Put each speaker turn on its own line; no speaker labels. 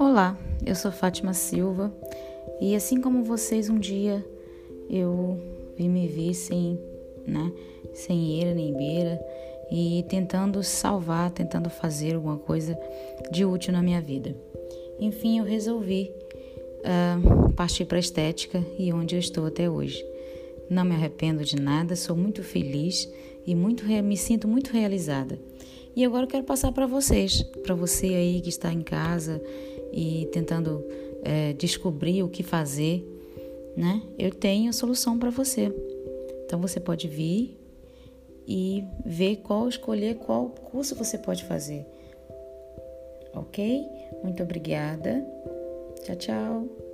Olá, eu sou Fátima Silva e assim como vocês um dia eu vi me vi sem, né, sem eira nem beira e tentando salvar, tentando fazer alguma coisa de útil na minha vida. Enfim, eu resolvi uh, partir para a estética e onde eu estou até hoje. Não me arrependo de nada, sou muito feliz e muito me sinto muito realizada. E agora eu quero passar para vocês, para você aí que está em casa e tentando é, descobrir o que fazer, né? Eu tenho a solução para você. Então você pode vir e ver qual escolher qual curso você pode fazer. Ok? Muito obrigada. Tchau, tchau.